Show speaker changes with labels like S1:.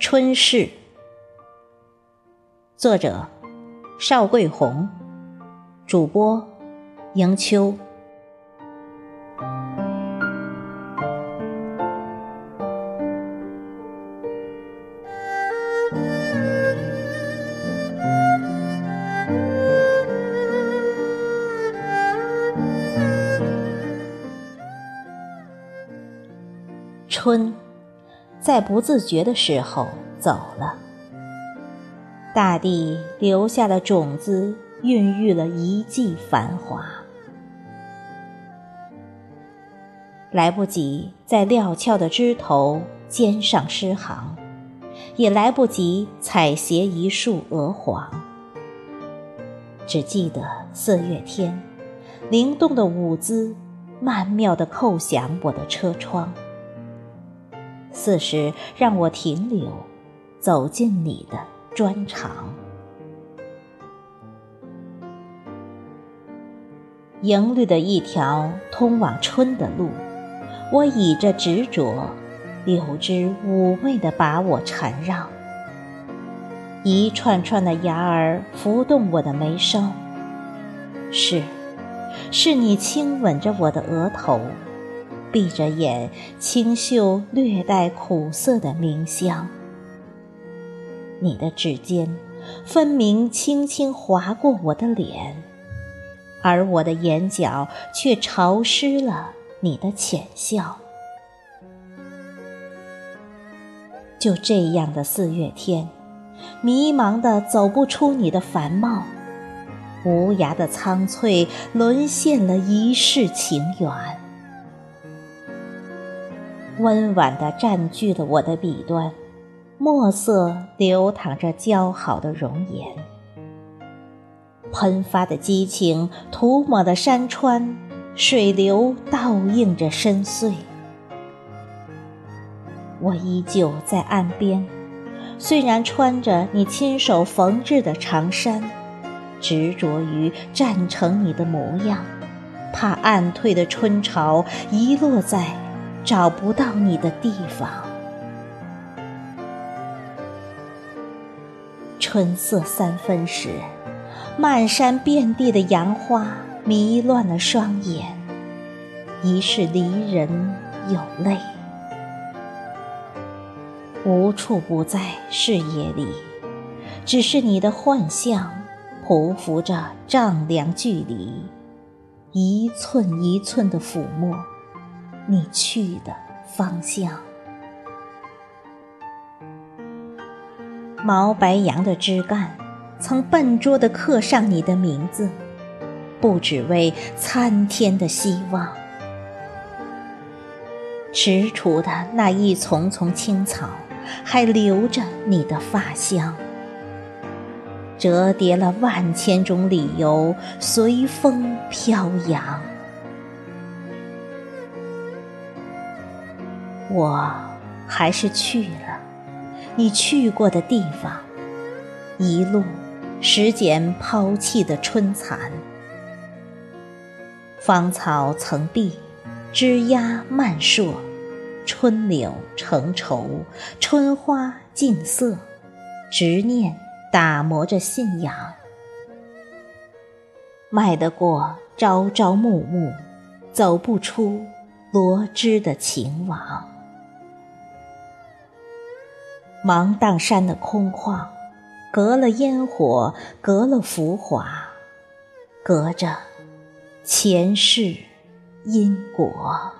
S1: 春逝，作者邵桂红，主播迎秋。春，在不自觉的时候走了。大地留下了种子，孕育了一季繁华。来不及在料峭的枝头肩上诗行，也来不及采撷一束鹅黄。只记得四月天，灵动的舞姿，曼妙地叩响我的车窗。似是让我停留，走进你的专长。营绿的一条通往春的路，我倚着执着，柳枝妩媚地把我缠绕。一串串的芽儿拂动我的眉梢，是，是你轻吻着我的额头。闭着眼，轻嗅略带苦涩的冥香。你的指尖，分明轻轻划过我的脸，而我的眼角却潮湿了你的浅笑。就这样的四月天，迷茫的走不出你的繁茂，无涯的苍翠沦陷了一世情缘。温婉地占据了我的笔端，墨色流淌着姣好的容颜，喷发的激情涂抹的山川，水流倒映着深邃。我依旧在岸边，虽然穿着你亲手缝制的长衫，执着于站成你的模样，怕暗退的春潮遗落在。找不到你的地方。春色三分时，漫山遍地的杨花迷乱了双眼，疑是离人有泪，无处不在视野里，只是你的幻象匍匐着丈量距离，一寸一寸的抚摸。你去的方向，毛白杨的枝干曾笨拙地刻上你的名字，不只为参天的希望。踟蹰的那一丛丛青草，还留着你的发香，折叠了万千种理由，随风飘扬。我还是去了你去过的地方，一路拾捡抛弃的春蚕。芳草曾碧，枝桠漫硕，春柳成愁，春花尽色，执念打磨着信仰。迈得过朝朝暮暮，走不出罗织的情网。芒砀山的空旷，隔了烟火，隔了浮华，隔着前世因果。